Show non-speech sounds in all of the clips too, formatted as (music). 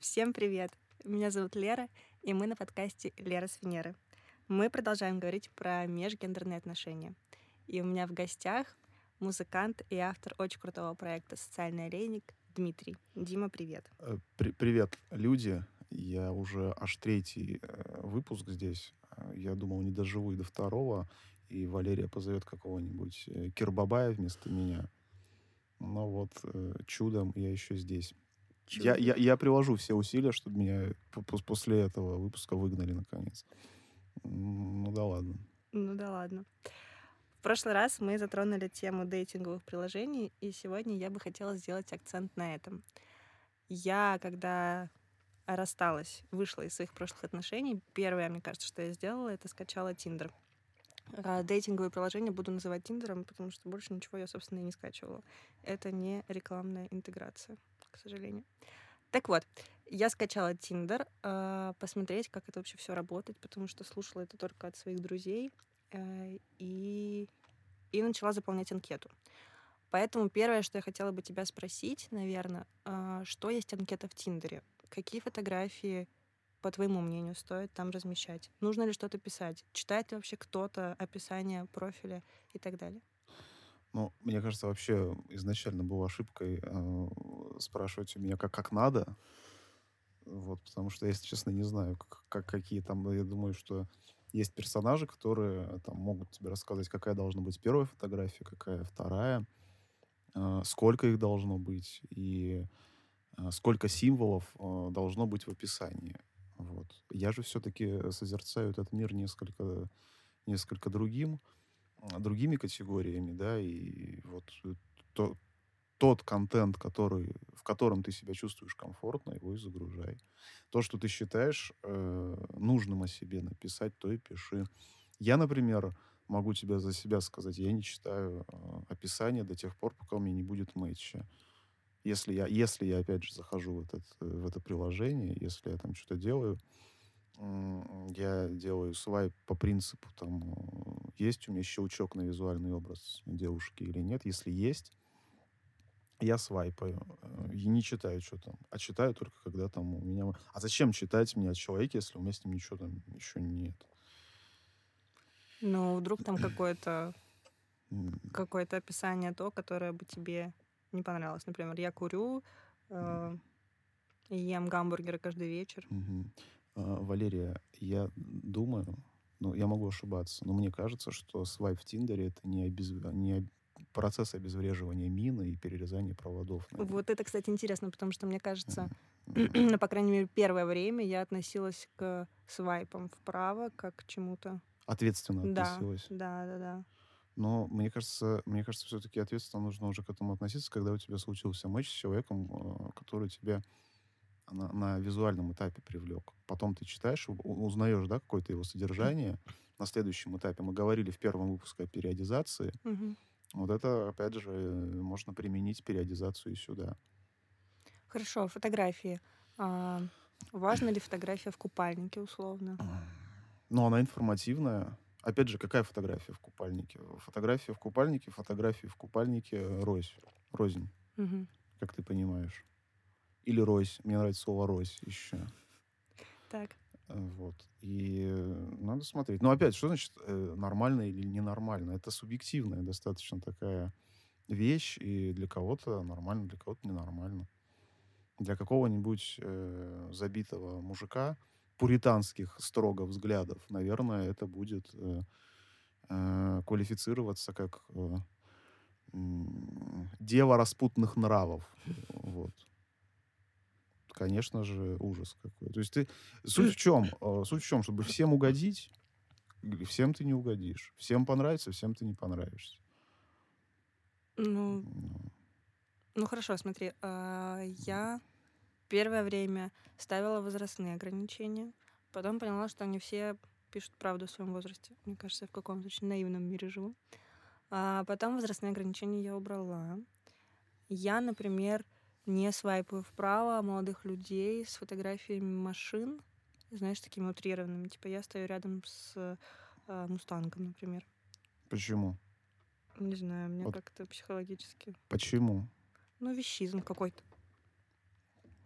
Всем привет! Меня зовут Лера, и мы на подкасте «Лера с Венеры». Мы продолжаем говорить про межгендерные отношения. И у меня в гостях музыкант и автор очень крутого проекта «Социальный олейник» Дмитрий. Дима, привет. Э, при привет, люди. Я уже аж третий э, выпуск здесь. Э, я думал, не доживу и до второго, и Валерия позовет какого-нибудь Кирбабая вместо меня. Но вот чудом я еще здесь. Я, я, я приложу все усилия, чтобы меня после этого выпуска выгнали наконец. Ну да ладно. Ну да ладно. В прошлый раз мы затронули тему дейтинговых приложений, и сегодня я бы хотела сделать акцент на этом. Я, когда рассталась, вышла из своих прошлых отношений, первое, мне кажется, что я сделала, это скачала Тиндер. А дейтинговые приложения буду называть Тиндером, потому что больше ничего я, собственно, и не скачивала. Это не рекламная интеграция, к сожалению. Так вот, я скачала Тиндер, э, посмотреть, как это вообще все работает, потому что слушала это только от своих друзей э, и, и начала заполнять анкету. Поэтому первое, что я хотела бы тебя спросить, наверное, э, что есть анкета в Тиндере? Какие фотографии по твоему мнению, стоит там размещать? Нужно ли что-то писать? Читает ли вообще кто-то описание профиля и так далее? Ну, мне кажется, вообще изначально была ошибкой э, спрашивать у меня, как, как надо. Вот, потому что, если честно, не знаю, как, как, какие там... Я думаю, что есть персонажи, которые там могут тебе рассказать, какая должна быть первая фотография, какая вторая, э, сколько их должно быть и э, сколько символов э, должно быть в описании. Вот. Я же все-таки созерцаю этот мир несколько, несколько другим, другими категориями, да, и вот то, тот контент, который, в котором ты себя чувствуешь комфортно, его и загружай. То, что ты считаешь э, нужным о себе написать, то и пиши. Я, например, могу тебе за себя сказать, я не читаю э, описание до тех пор, пока у меня не будет матча если я, если я опять же захожу в, этот, в это приложение, если я там что-то делаю, я делаю свайп по принципу, там, э, есть у меня щелчок на визуальный образ девушки или нет. Если есть, я свайпаю э, и не читаю, что там. А читаю только, когда там у меня... А зачем читать мне о человеке, если у меня с ним ничего там еще нет? Ну, вдруг там (clears throat) какое-то какое-то описание то, которое бы тебе не понравилось. Например, я курю, э, ем гамбургеры каждый вечер. Угу. А, Валерия, я думаю, ну, я могу ошибаться, но мне кажется, что свайп в Тиндере это не, обез... не процесс обезвреживания мины и перерезания проводов. Наверное. Вот это, кстати, интересно, потому что мне кажется, mm-hmm. (clears throat) ну, по крайней мере, первое время я относилась к свайпам вправо как к чему-то. Ответственно относилась. Да, да, да, да. Но мне кажется, мне кажется, все-таки ответственно нужно уже к этому относиться, когда у тебя случился матч с человеком, э, который тебя на, на визуальном этапе привлек. Потом ты читаешь, узнаешь, да, какое-то его содержание. На следующем этапе мы говорили в первом выпуске о периодизации. Угу. Вот это, опять же, можно применить периодизацию и сюда. Хорошо, фотографии. А, важна ли фотография в купальнике, условно? Ну, она информативная. Опять же, какая фотография в купальнике? Фотография в купальнике, фотографии в купальнике рось, рознь, угу. как ты понимаешь. Или рось. Мне нравится слово рось еще. Так. Э, вот. И надо смотреть. Но опять, что значит э, нормально или ненормально? Это субъективная достаточно такая вещь, и для кого-то нормально, для кого-то ненормально. Для какого-нибудь э, забитого мужика пуританских строго взглядов, наверное, это будет э, э, квалифицироваться как э, э, дева распутных нравов. Вот. Конечно же, ужас какой. То есть ты... Суть в чем? Э, суть в чем? Чтобы всем угодить, всем ты не угодишь. Всем понравится, всем ты не понравишься. Ну, ну, ну хорошо, смотри. Э, я Первое время ставила возрастные ограничения. Потом поняла, что не все пишут правду в своем возрасте. Мне кажется, я в каком-то очень наивном мире живу. А потом возрастные ограничения я убрала. Я, например, не свайпаю вправо молодых людей с фотографиями машин, знаешь, такими утрированными. Типа я стою рядом с э, мустангом, например. Почему? Не знаю, мне вот. как-то психологически. Почему? Ну, вещизм какой-то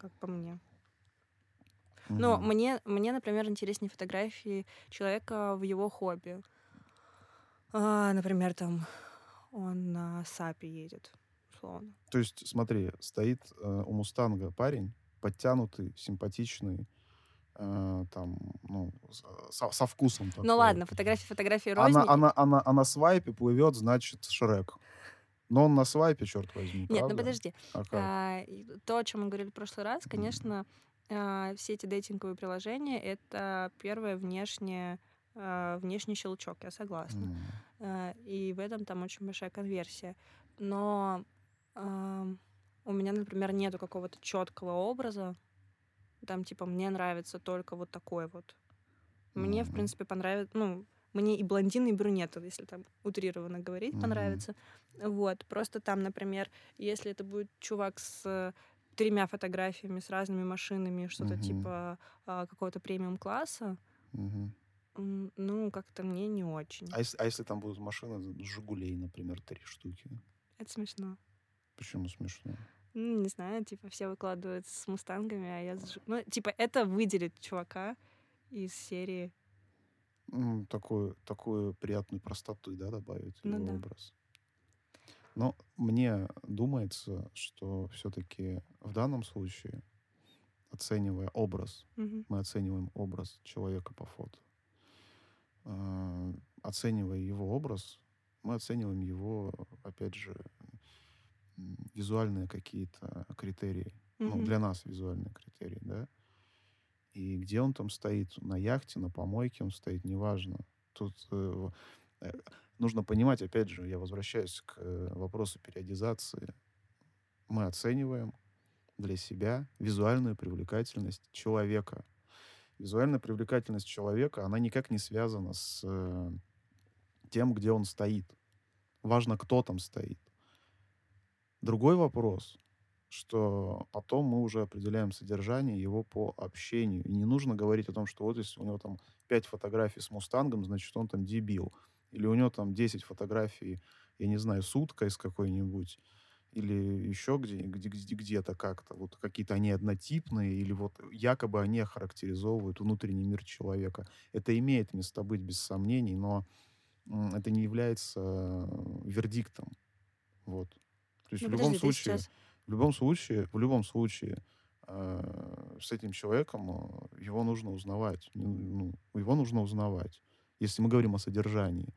как по мне. Но Мгм. мне, мне, например, интереснее фотографии человека в его хобби. А, например, там он на САПе едет, условно. То есть, смотри, стоит э, у Мустанга парень, подтянутый, симпатичный, э, там, ну, с- со, со вкусом такой. Ну ладно, фотографии, фотографии рознь. на, а, на, а, на, а на свайпе плывет, значит, Шрек. Но он на свайпе, черт возьми, Нет, ну правда? подожди. А как? А, то, о чем мы говорили в прошлый раз, конечно, а, все эти дейтинговые приложения — это первое внешнее, а, внешний щелчок, я согласна. А, И в этом там очень большая конверсия. Но у меня, например, нету какого-то четкого образа. Там, типа, мне нравится только вот такой вот. Мне, в принципе, понравится, ну, мне и блондины, и брюнеты, если там утрированно говорить, понравится. Вот. Просто там, например, если это будет чувак с э, тремя фотографиями, с разными машинами, что-то типа а, какого-то премиум-класса, ну, как-то мне не очень. А если, а если там будут машины с Жигулей, например, три штуки? Это смешно. Почему смешно? Ну, не знаю, типа, все выкладывают с мустангами, а я... Жи- Ну, типа, это выделит чувака из серии. М, Такую, такую приятную простоту, да, добавить в Ну его да. образ. Но мне думается, что все-таки в данном случае, оценивая образ, Мгм. мы оцениваем образ человека по фото. А, Оценивая его образ, мы оцениваем его, опять же, визуальные какие-то критерии. Ну, Мгм. для нас визуальные критерии, да. И где он там стоит, на яхте, на помойке он стоит, неважно. Тут э, э, нужно понимать, опять же, я возвращаюсь к э, вопросу периодизации. Мы оцениваем для себя визуальную привлекательность человека. Визуальная привлекательность человека, она никак не связана с э, тем, где он стоит. Важно, кто там стоит. Другой вопрос, что потом мы уже определяем содержание его по общению. И не нужно говорить о том, что вот если у него там 5 фотографий с Мустангом, значит, он там дебил. Или у него там 10 фотографий, я не знаю, с уткой с какой-нибудь, или еще где, где, где- где-то как-то. Вот какие-то они однотипные, или вот якобы они охарактеризовывают внутренний мир человека. Это имеет место быть, без сомнений, но это не является э, вердиктом. Вот. То есть Ну, в любом подожди, случае, сейчас... в любом случае, в любом случае, э, с этим человеком э, его нужно узнавать. Ну, его нужно узнавать. Если мы говорим о содержании.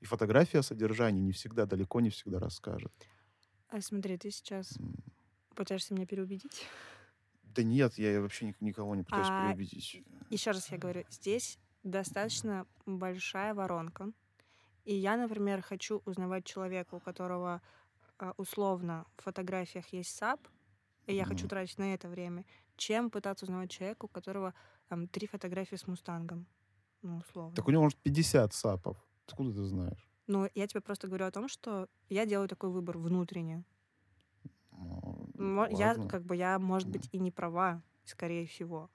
И фотография о содержании не всегда, далеко не всегда расскажет. А, смотри, ты сейчас М, пытаешься меня переубедить. Да нет, я вообще ник- никого не пытаюсь А, переубедить. Еще раз я говорю, здесь достаточно большая воронка. И я, например, хочу узнавать человека, у которого условно в фотографиях есть САП, и я хочу Мгм. тратить на это время, чем пытаться узнавать человека, у которого там три фотографии с Мустангом. Ну, условно. Так у него, может, 50 сапов. Откуда ты знаешь? Ну, я тебе просто говорю о том, что я делаю такой выбор внутренне. Ну, Мо- Я, как бы, я, может быть, и не права, скорее всего.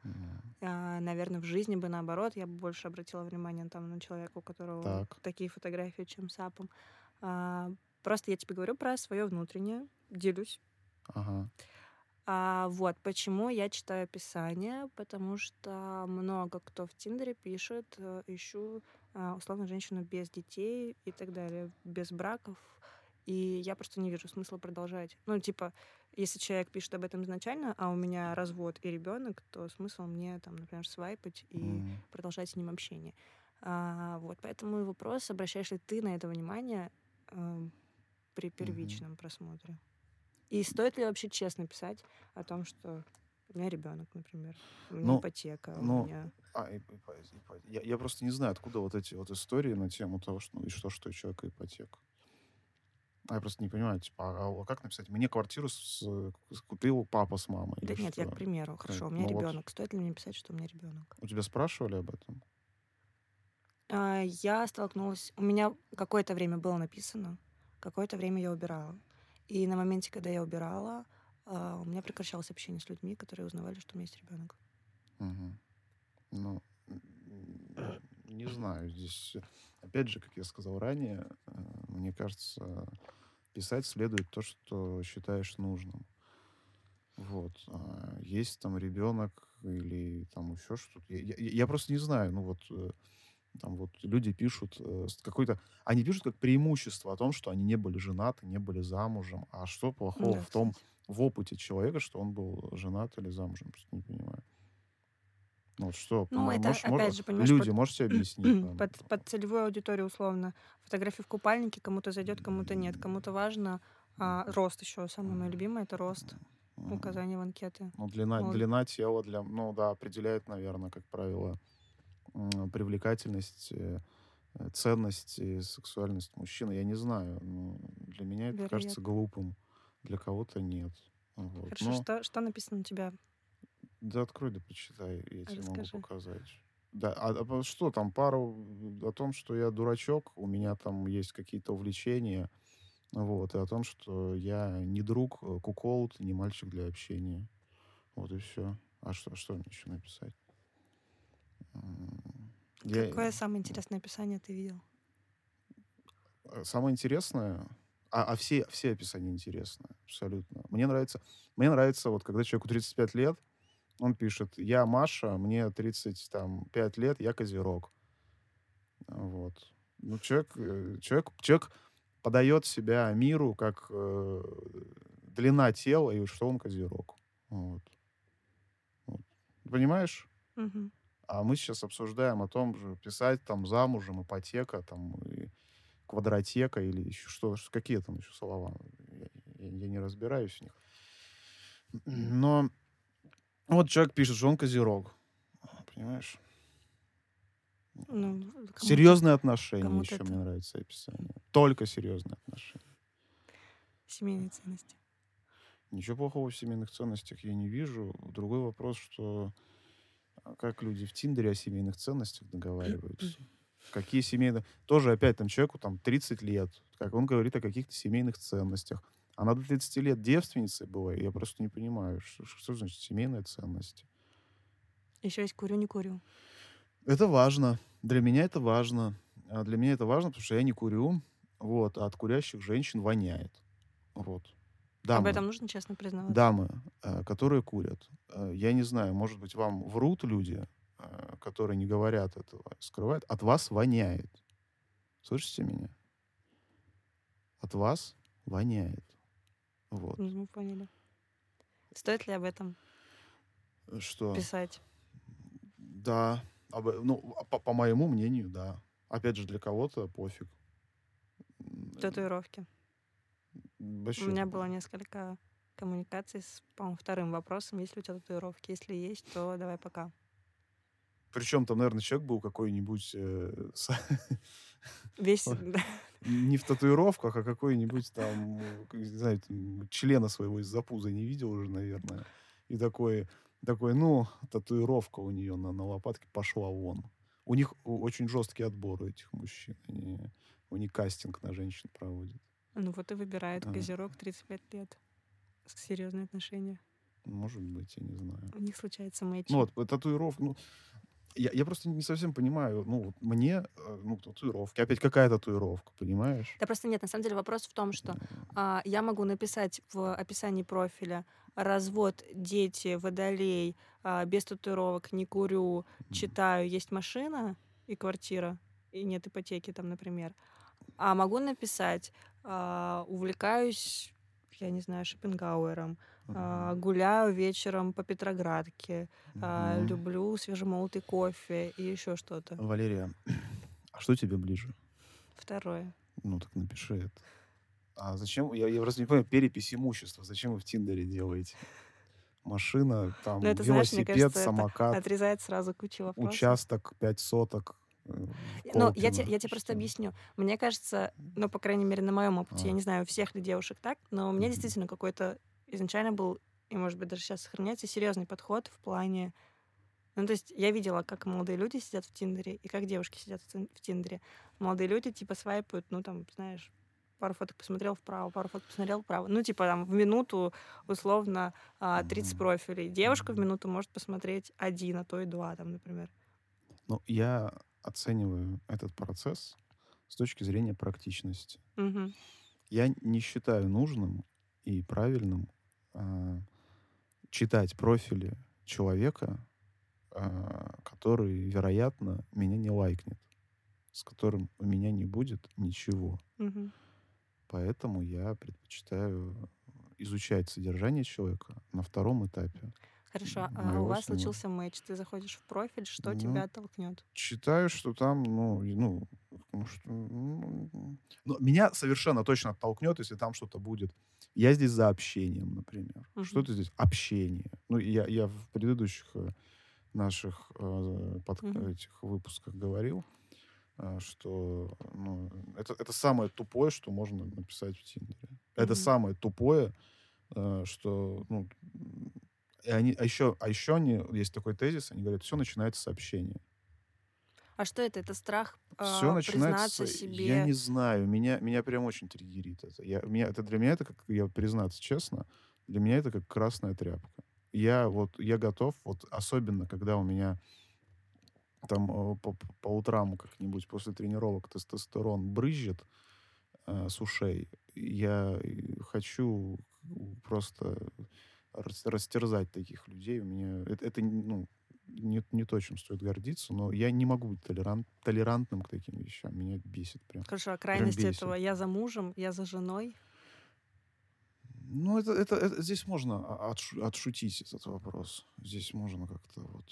М, наверное, в жизни бы наоборот, я бы больше обратила внимание там на человека, у которого Так. такие фотографии, чем с апом. А, просто я тебе говорю про свое внутреннее, делюсь. Ага. А, вот почему я читаю описание, потому что много кто в Тиндере пишет, э, ищу а, условно женщину без детей и так далее, без браков. И я просто не вижу смысла продолжать. Ну, типа, если человек пишет об этом изначально, а у меня развод и ребенок, то смысл мне там, например, свайпать и М. продолжать с ним общение. А, вот, поэтому вопрос, обращаешь ли ты на это внимание эм, при первичном просмотре? И стоит ли вообще честно писать о том, что у меня ребенок, например, у меня Ну, ипотека, ну, у меня... А, и- ипо- ипо- я, я просто не знаю, откуда вот эти вот истории на тему того, что, ну, и что, что у человека ипотека. А я просто не понимаю, типа, а, а как написать? Мне квартиру с- купил папа с мамой. Да нет, я что? к примеру. Хорошо, у Ну меня вот. ребенок. Стоит ли мне писать, что у меня ребенок? У тебя спрашивали об этом? А, Я столкнулась... У меня какое-то время было написано, какое-то время я убирала. И на моменте, когда я убирала, а, у меня прекращалось общение с людьми, которые узнавали, что у меня есть ребенок. Мгм. Ну, м, не знаю, здесь, опять же, как я сказал ранее, э, мне кажется, писать следует то, что считаешь нужным. Вот. а Есть там ребенок, или там еще что-то. Я, я, я просто не знаю, ну вот э, там вот люди пишут э, какой-то... Они пишут как преимущество о том, что они не были женаты, не были замужем. А что плохого Да, в том, в опыте человека, что он был женат или замужем? Просто не понимаю. Ну вот что, Ну, это, можешь- мож- опять же, понимаешь, люди, под, можете объяснить (clears throat) нам? под, под целевую аудиторию условно. Фотографии в купальнике кому-то зайдет, кому-то нет. Кому-то важно а, рост еще. Самое мое любимое это рост. Указание в анкеты. Ну, длина, Вот. длина тела, для, ну да, определяет, наверное, как правило, привлекательность, э, э, ценность и сексуальность мужчины. Я не знаю. ну, для меня это кажется Вероятно. глупым. Для кого-то нет. Вот. Хорошо, Но, что, что написано у тебя? да открой, да почитай, я тебе могу показать. Да, а, а что там, пару о том, что я дурачок, у меня там есть какие-то увлечения, вот, и о том, что я не друг, э, куколд, не мальчик для общения. Вот и все. А что, что мне еще написать? Я, Какое самое интересное описание ты видел? самое интересное, а, а все, все описания интересные, абсолютно. Мне нравится, мне нравится, вот когда человеку 35 лет, он пишет, я Маша, мне 35 лет, я Козерог. Вот. Ну, человек, э, человек, человек подает себя миру как э, длина тела и что он Козерог. Вот. Вот. Понимаешь? Мгм. А мы сейчас обсуждаем о том же, писать там замужем, ипотека, там, и квадратека или еще что, какие там еще слова. Я, я- не разбираюсь в них. Но вот человек пишет, что он козерог. Понимаешь? Ну, Серьезные отношения кому-то еще это- мне нравится описание. Только серьезные отношения. Семейные ценности. Ничего плохого в семейных ценностях я не вижу. Другой вопрос, что а как люди в Тиндере о семейных ценностях договариваются. Какие семейные... Тоже опять там человеку там 30 лет. Как он говорит о каких-то семейных ценностях. Она до 30 лет девственницей была. Я просто не понимаю, что, что значит семейные ценности. Еще есть курю, не курю. Это важно. Для меня это важно. А Для меня это важно, потому что я не курю. Вот, а от курящих женщин воняет. Вот. Об Дамы. этом нужно честно признаваться. дамы, э, которые курят. Э, Я не знаю, может быть, вам врут люди, э, которые не говорят этого, скрывают. От вас воняет. Слышите меня? От вас воняет. Вот. Ну, Мы поняли. Стоит ли об этом Что? писать? Да. Об- ну, а по, по моему мнению, да. Опять же, для кого-то пофиг. Татуировки. Вообще, У меня было несколько коммуникаций с, по-моему, вторым вопросом. Есть ли у тебя татуировки? Если есть, то давай пока. Причем там, наверное, человек был какой-нибудь э, с- (laughs) Весь... Не в татуировках, а какой-нибудь там, э, не знаю, там, члена своего из-за пуза не видел уже, наверное. И такой, такой, ну, татуировка у нее на, на лопатке пошла вон. У них очень жесткий отбор у этих мужчин. Они, у них кастинг на женщин проводят. Ну вот и выбирают Ага. козерог 35 лет. Серьезные отношения. Может быть, я не знаю. У них случается матч. Ну вот, татуировка, ну, я, я просто не совсем понимаю, ну, вот мне, э, ну, татуировки, опять какая татуировка, понимаешь? Да просто нет, на самом деле вопрос в том, что а, я могу написать в описании профиля развод, дети, водолей, а, без татуировок, не курю, читаю, есть машина и квартира, и нет ипотеки там, например. А могу написать, а, увлекаюсь, я не знаю, Шопенгауэром, а, гуляю вечером по Петроградке, а, люблю свежемолотый кофе и еще что-то. Валерия, (clears throat) а что тебе ближе? Второе. Ну, так напиши это. А зачем, я, я просто не понимаю, перепись имущества, зачем вы в Тиндере делаете? Машина, там, Ну, это, знаешь, мне велосипед, кажется, самокат, Отрезает сразу кучу вопросов. участок, пять соток. Э, Ну, я, те- я тебе просто объясню. Мне кажется, ну, по крайней мере, на моем опыте, я А. не знаю, у всех ли девушек так, но у меня действительно какой-то изначально был, и, может быть, даже сейчас сохраняется, серьезный подход в плане... Ну, то есть я видела, как молодые люди сидят в Тиндере и как девушки сидят в Тин- в Тиндере. Молодые люди, типа, свайпают, ну, там, знаешь, пару фоток посмотрел вправо, пару фоток посмотрел вправо. Ну, типа, там, в минуту, условно, а, 30 Мгм. профилей. Девушка в минуту может посмотреть один, а то и два, там, например. Ну, я оцениваю этот процесс с точки зрения практичности. Мгм. Я не считаю нужным и правильным а, читать профили человека а, который, вероятно, меня не лайкнет, с которым у меня не будет ничего. Мгм. Поэтому я предпочитаю изучать содержание человека на втором этапе. Хорошо, а у вас случился матч, ты заходишь в профиль, что Ну, тебя оттолкнет? Считаю, что там, ну, и- ну, потому что, ну, ну, меня совершенно точно оттолкнет, если там что-то будет. Я здесь за общением, например. Мгм. Что это здесь? Общение. Ну, я, я в предыдущих э, наших э, под- Мгм. этих выпусках говорил, э, что ну, это, это самое тупое, что можно написать в Тиндере. Это Мгм. самое тупое, э, что, ну, и они, а еще, а еще они, есть такой тезис, они говорят, все начинается с общения. А что это? Это страх Все а, начинается, признаться себе? я не знаю, меня, меня прям очень триггерит это. Я, меня, это для меня это, как я признаться честно, для меня это как красная тряпка. Я вот, я готов, вот особенно, когда у меня там э, по, по утрам как-нибудь после тренировок тестостерон брызжет э, с ушей, я э, хочу просто растерзать таких людей. У меня это, это ну, не, не то, чем стоит гордиться, но я не могу быть толерант, толерантным к таким вещам. Меня бесит прям. Хорошо, а крайность бесит. этого я за мужем, я за женой. Ну, это, это, это- здесь можно о- отшу- отшутить этот вопрос. Здесь можно как-то вот...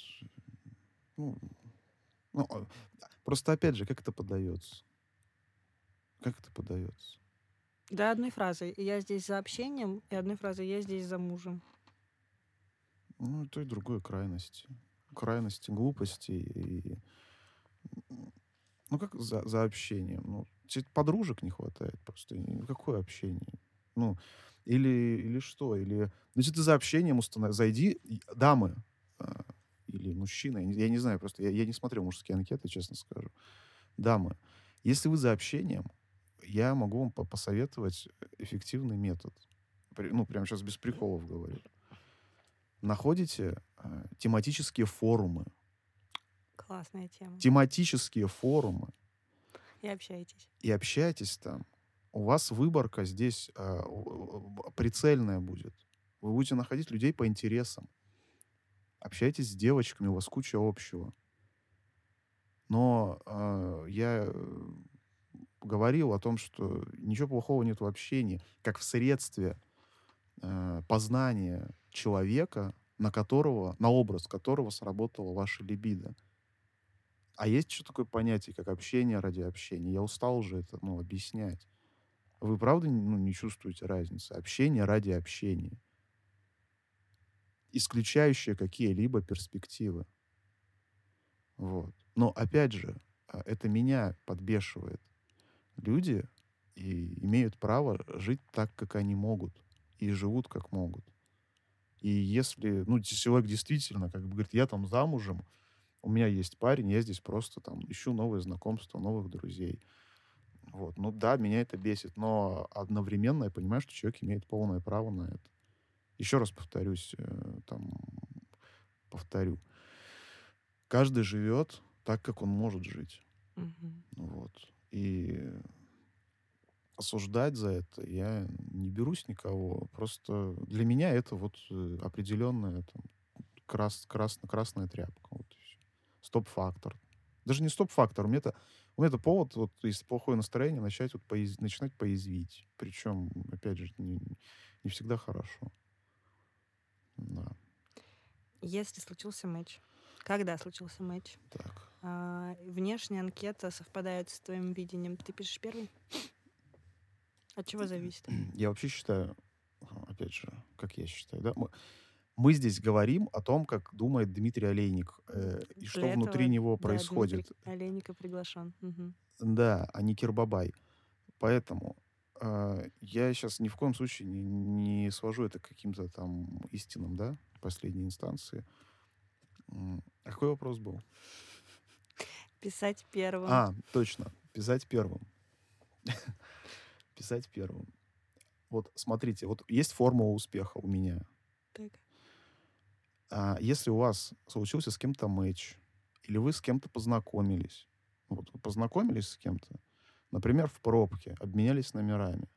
Ну, ну, а, просто опять же, как это подается? Как это подается? Да, одной фразой. Я здесь за общением, и одной фразой я здесь за мужем. Ну, и то и другое крайности. Крайности глупости и... Ну, как за, за общением? Ну, тебе подружек не хватает просто. Ну, Какое общение? Ну, или, или что? Или... Ну, если ты за общением установ... Зайди, дамы а, или мужчины, я не, я не знаю, просто я, я не смотрел мужские анкеты, честно скажу. Дамы, если вы за общением, я могу вам по- посоветовать эффективный метод. Ну, прямо сейчас без приколов говорю находите э, тематические форумы. Классная тема. Тематические форумы. И общаетесь. И общаетесь там. У вас выборка здесь э, прицельная будет. Вы будете находить людей по интересам. Общайтесь с девочками, у вас куча общего. Но э, я э, говорил о том, что ничего плохого нет в общении, как в средстве э, познания человека, на которого, на образ которого сработала ваша либидо. А есть еще такое понятие, как общение ради общения. Я устал уже это ну, объяснять. Вы правда ну, не чувствуете разницы? Общение ради общения. Исключающее какие-либо перспективы. Вот. Но опять же, а, это меня подбешивает. Люди и имеют право жить так, как они могут. И живут, как могут. И если, ну, человек действительно, как бы говорит, я там замужем, у меня есть парень, я здесь просто там ищу новые знакомства, новых друзей. Вот. Ну да, меня это бесит, но одновременно я понимаю, что человек имеет полное право на это. Еще раз повторюсь, э, там, повторю. Каждый живет так, как он может жить. Мгм. Вот. И осуждать за это я не берусь никого. Просто для меня это вот э, определенная там, крас, крас- красная тряпка. Вот. Стоп-фактор. Даже не стоп-фактор. У меня это, у меня это повод, вот, если плохое настроение, начать, вот, пояз- начинать поязвить. Причем, опять же, не, не всегда хорошо. Да, Если случился матч, когда случился матч, так. а, внешняя анкета совпадает с твоим видением, ты пишешь первый? От чего зависит? Я вообще считаю, опять же, как я считаю, да, мы, мы здесь говорим о том, как думает Дмитрий Олейник, э, и что Для внутри этого, него да, происходит. Дмитрий Олейника приглашен. Мгм. Да, а не Кирбабай. Поэтому э, я сейчас ни в коем случае не, не свожу это к каким-то там истинам, да, последней инстанции. А какой вопрос был? Писать первым. А, точно, писать первым. (laughs) Писать первым. Вот смотрите, вот есть формула успеха у меня. Так. А если у вас случился с кем-то матч, или вы с кем-то познакомились, вот вы познакомились с кем-то, например, в пробке, обменялись номерами,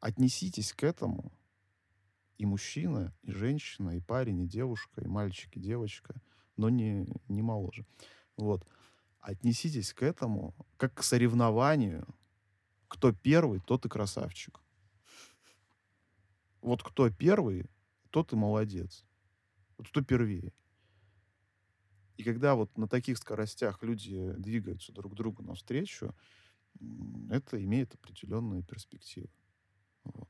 отнеситесь к этому, и мужчина, и женщина, и парень, и девушка, и мальчик, и девочка, но не, не моложе. Вот. Отнеситесь к этому как к соревнованию. Кто первый, тот и красавчик. Вот кто первый, тот и молодец. Вот кто первее. И когда вот на таких скоростях люди двигаются друг другу навстречу, это имеет определенные перспективы. Вот.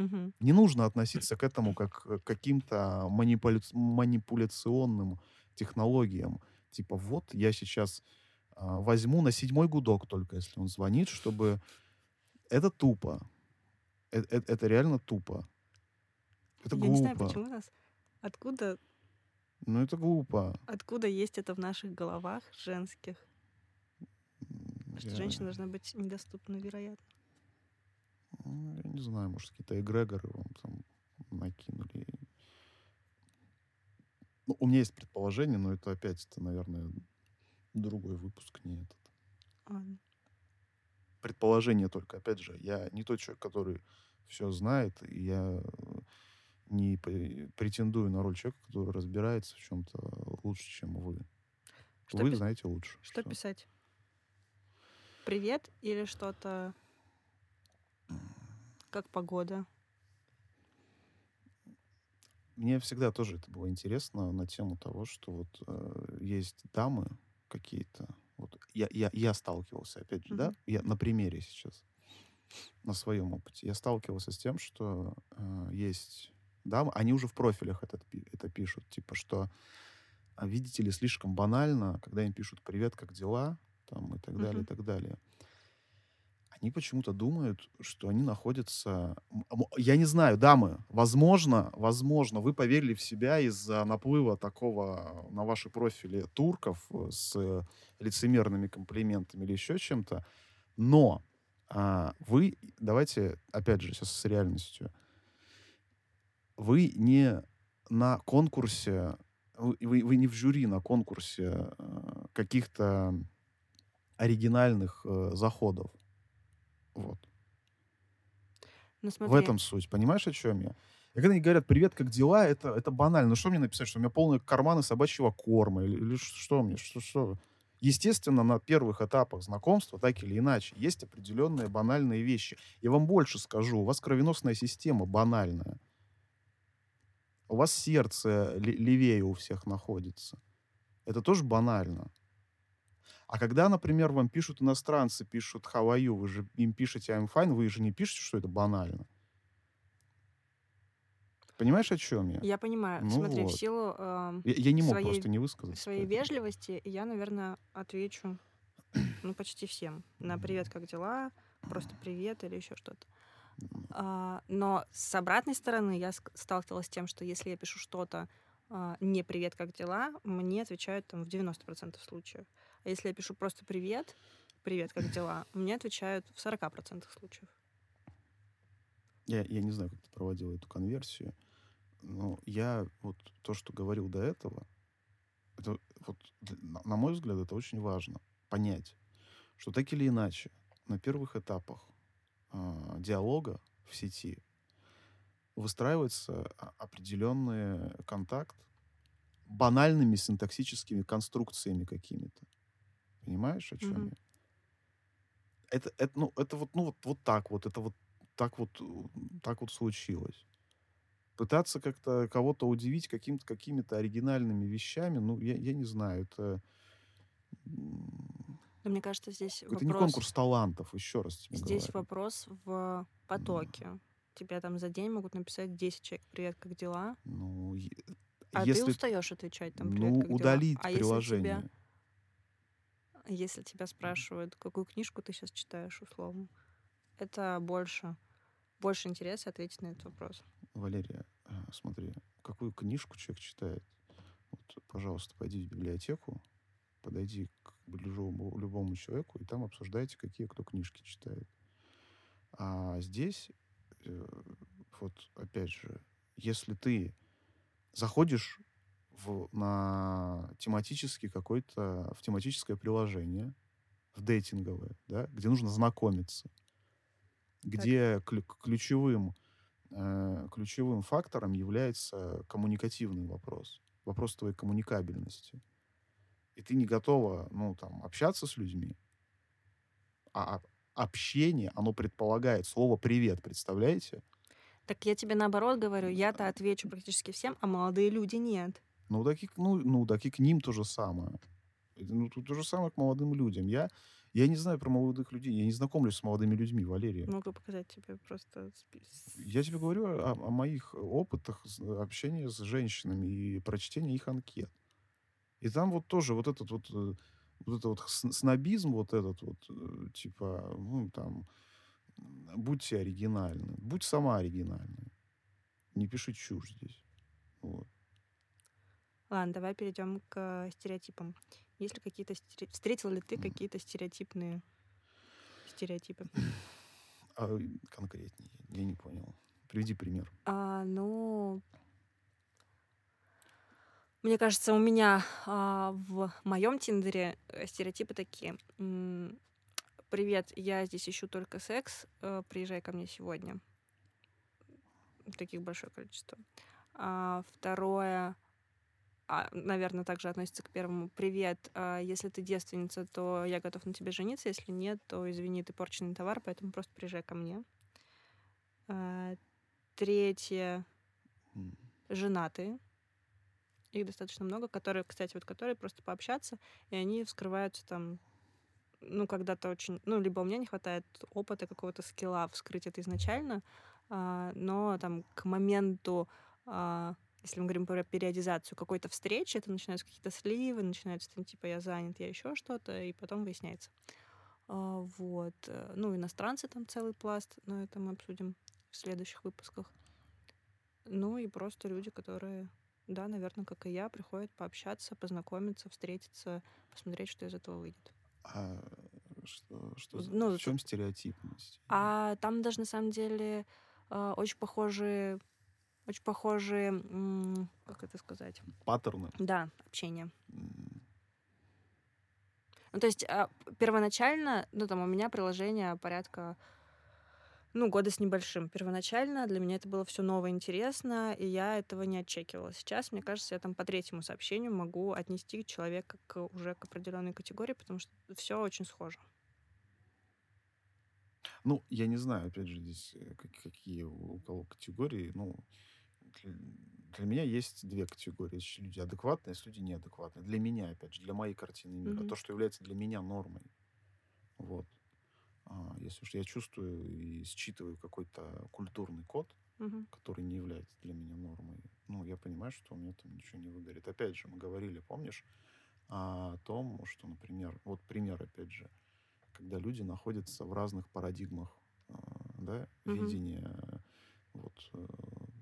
Мгм. Не нужно относиться к этому как к каким-то манипуля- манипуляционным технологиям. Типа, вот я сейчас а, возьму на седьмой гудок только, если он звонит, чтобы... Это тупо. Э- э- Это, реально тупо. Это Я не знаю, глупо. почему нас... Откуда, Ну, это глупо. откуда есть это в наших головах женских? М, Что Я, женщина должна быть недоступна, вероятно. М, я не знаю, может, какие-то эгрегоры вам там накинули. Ну, у меня есть предположение, но это опять, это, наверное, другой выпуск, не этот. Ладно. предположение только. Опять же, я не тот человек, который все знает, и я не пре- претендую на роль человека, который разбирается в чем-то лучше, чем вы. Что, вы пи- знаете лучше. что Всё. писать? Привет или что-то как погода? Мне всегда тоже это было интересно на тему того, что вот э, есть дамы какие-то. Вот я, я, я сталкивался, опять же, да, Мгм. я на примере сейчас, на своем опыте. Я сталкивался с тем, что э, есть дамы, они уже в профилях этот, пи- это пишут, типа, что а видите ли, слишком банально, когда им пишут «Привет, как дела?» там, и так далее, Мгм. и так далее. Они почему-то думают, что они находятся... Я не знаю, дамы, возможно, возможно, вы поверили в себя из-за наплыва такого на ваши профили турков э, с э, лицемерными комплиментами или еще чем-то, но а, вы, давайте, опять же, сейчас с реальностью, вы не на конкурсе, вы, вы- не в жюри на конкурсе э, каких-то оригинальных заходов. Вот. Ну В этом суть. Понимаешь, о чем я? И когда они говорят, привет, как дела, это, это банально. Ну что мне написать, что у меня полные карманы собачьего корма? Или, или что мне? Что, что? Естественно, на первых этапах знакомства, так или иначе, есть определенные банальные вещи. Я вам больше скажу, у вас кровеносная система банальная. У вас сердце ле- левее у всех находится. Это тоже банально. А когда, например, вам пишут иностранцы, пишут how are you, вы же им пишете I'm fine, вы же не пишете, что это банально. Понимаешь, о чем я? я понимаю. Ну Смотри, в вот. силу эм, Я, я не мог своей- просто не высказаться. своей поэтому. вежливости я, наверное, отвечу ну почти всем на привет, как дела, просто привет или еще что-то. А, но с обратной стороны я сталкивалась с тем, что если я пишу что-то а, не привет, как дела, мне отвечают там в 90% случаев. А если я пишу просто привет, привет, как дела, мне отвечают в 40% случаев. Я, я не знаю, как ты проводил эту конверсию, но я вот то, что говорил до этого, это вот, на, мой взгляд, это очень важно понять, что так или иначе на первых этапах а, диалога в сети выстраивается определенный контакт банальными синтаксическими конструкциями какими-то. Понимаешь, о чем Мгм. я? Это, это, ну, это вот, ну, вот, вот так вот, это вот так вот, э, так вот случилось. Пытаться как-то кого-то удивить каким-то, какими-то оригинальными вещами, ну, я, я не знаю, это Но мне кажется, здесь это не вопрос... конкурс талантов, еще раз тебе Здесь говорю. вопрос в потоке. Тебе там за день могут написать 10 человек «Привет, как дела?» Ну, А если, ты устаешь отвечать там «Привет, ну, как дела?» удалить А если приложение. тебя, если тебя спрашивают, какую книжку ты сейчас читаешь, условно, это больше, больше интереса ответить на этот вопрос. Валерия, а, смотри, какую книжку человек читает? Вот, пожалуйста, пойди в библиотеку, подойди к любому, любому человеку, и там обсуждайте, какие кто книжки читает. А здесь, э, вот опять же, если ты заходишь в, на тематический какой-то, в тематическое приложение, в дейтинговое, да, где нужно знакомиться, где клю- ключевым э, ключевым фактором является коммуникативный вопрос. Вопрос твоей коммуникабельности. И ты не готова, ну, там, общаться с людьми. А, а общение, оно предполагает слово «привет», представляете? Так я тебе наоборот говорю, я-то отвечу практически всем, а молодые люди нет. Ну, так и, ну, ну, так и к ним то же самое. Ну, тут то же самое к молодым людям. Я, я не знаю про молодых людей, я не знакомлюсь с молодыми людьми, Валерия. Могу показать тебе просто... Я тебе говорю о, о моих опытах общения с женщинами и прочтения их анкет. И там вот тоже вот этот вот, э, вот это вот снобизм, вот этот вот, э, типа, ну, там, будьте оригинальны. Будь сама оригинальной. Не пиши чушь здесь. Вот. Ладно, давай перейдем к стереотипам. Есть ли какие-то стереотипы? Встретил ли ты какие-то стереотипные стереотипы? А конкретнее, я не понял. Приведи пример. А, ну, мне кажется, у меня а, в моем Тиндере э, стереотипы такие. Привет, я здесь ищу только секс. Э, приезжай ко мне сегодня. Таких большое количество. А, второе, наверное, также относится к первому. Привет, а, если ты девственница, то я готов на тебе жениться. Если нет, то извини, ты порченный товар, поэтому просто приезжай ко мне. А, третье, женатые. Их достаточно много, которые, кстати, вот которые просто пообщаться, и они вскрываются там ну, когда-то очень, ну, либо у меня не хватает опыта, какого-то скилла вскрыть это изначально, а, но там к моменту, а, если мы говорим про периодизацию какой-то встречи, это начинаются какие-то сливы, начинается там, типа, я занят, я еще что-то, и потом выясняется. А, вот. Ну, иностранцы там целый пласт, но это мы обсудим в следующих выпусках. Ну и просто люди, которые, да, наверное, как и я, приходят пообщаться, познакомиться, встретиться, посмотреть, что из этого выйдет. А что, что ну, в чем стереотипность? А там даже на самом деле э, очень похожие, очень похожие, как это сказать? Паттерны. Да, общение. Mm. Ну, то есть э, первоначально, ну, там у меня приложение порядка ну, года с небольшим. Первоначально для меня это было все новое, интересно, и я этого не отчекивала. Сейчас, мне кажется, я там по третьему сообщению могу отнести человека к, уже к определенной категории, потому что все очень схоже. Ну, я не знаю, опять же, здесь э, какие у кого категории. Ну, для, для меня есть две категории. Есть люди адекватные, есть люди неадекватные. Для меня, опять же, для моей картины мира. Mm-hmm. То, что является для меня нормой. Вот. А, если уж я чувствую и считываю какой-то культурный код, угу. который не является для меня нормой, ну, я понимаю, что у меня там ничего не выгорит. Опять же, мы говорили, помнишь, о том, что, например, вот пример, опять же, когда люди находятся в разных парадигмах, а, да, угу. видения вот э,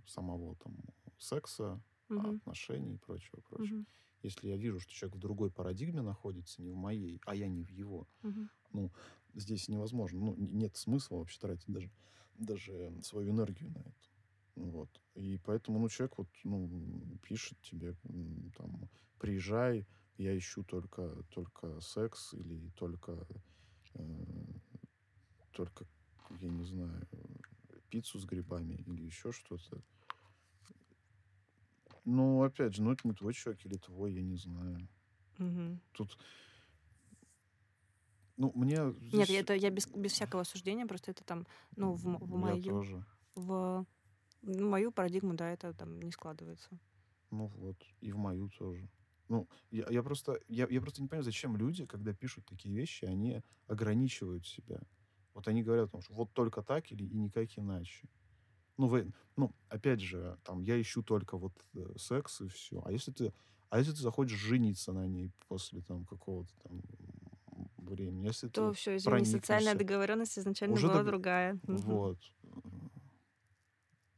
самого там секса, угу. отношений и прочего, прочего. Угу. Если я вижу, что человек в другой парадигме находится, не в моей, а я не в его, угу. ну, здесь невозможно. Ну, нет смысла вообще тратить даже, даже свою энергию на это. Вот. И поэтому, ну, человек вот, ну, пишет тебе, там, приезжай, я ищу только, только секс или только, э, только, я не знаю, пиццу с грибами или еще что-то. Ну, опять же, ну, это не твой человек или твой, я не знаю. Угу. Тут ну, мне здесь... Нет, это я без, без всякого осуждения, просто это там, ну, в, в мою... Я тоже. В ну, мою парадигму, да, это там не складывается. Ну вот, и в мою тоже. Ну, я, я просто, я, я просто не понимаю, зачем люди, когда пишут такие вещи, они ограничивают себя. Вот они говорят, что вот только так или и никак иначе. Ну, вы, ну, опять же, там, я ищу только вот э, секс и все. А если ты, а если ты захочешь жениться на ней после там какого-то там времени. Если то все, извини, социальная договоренность изначально уже была дог... другая. Вот.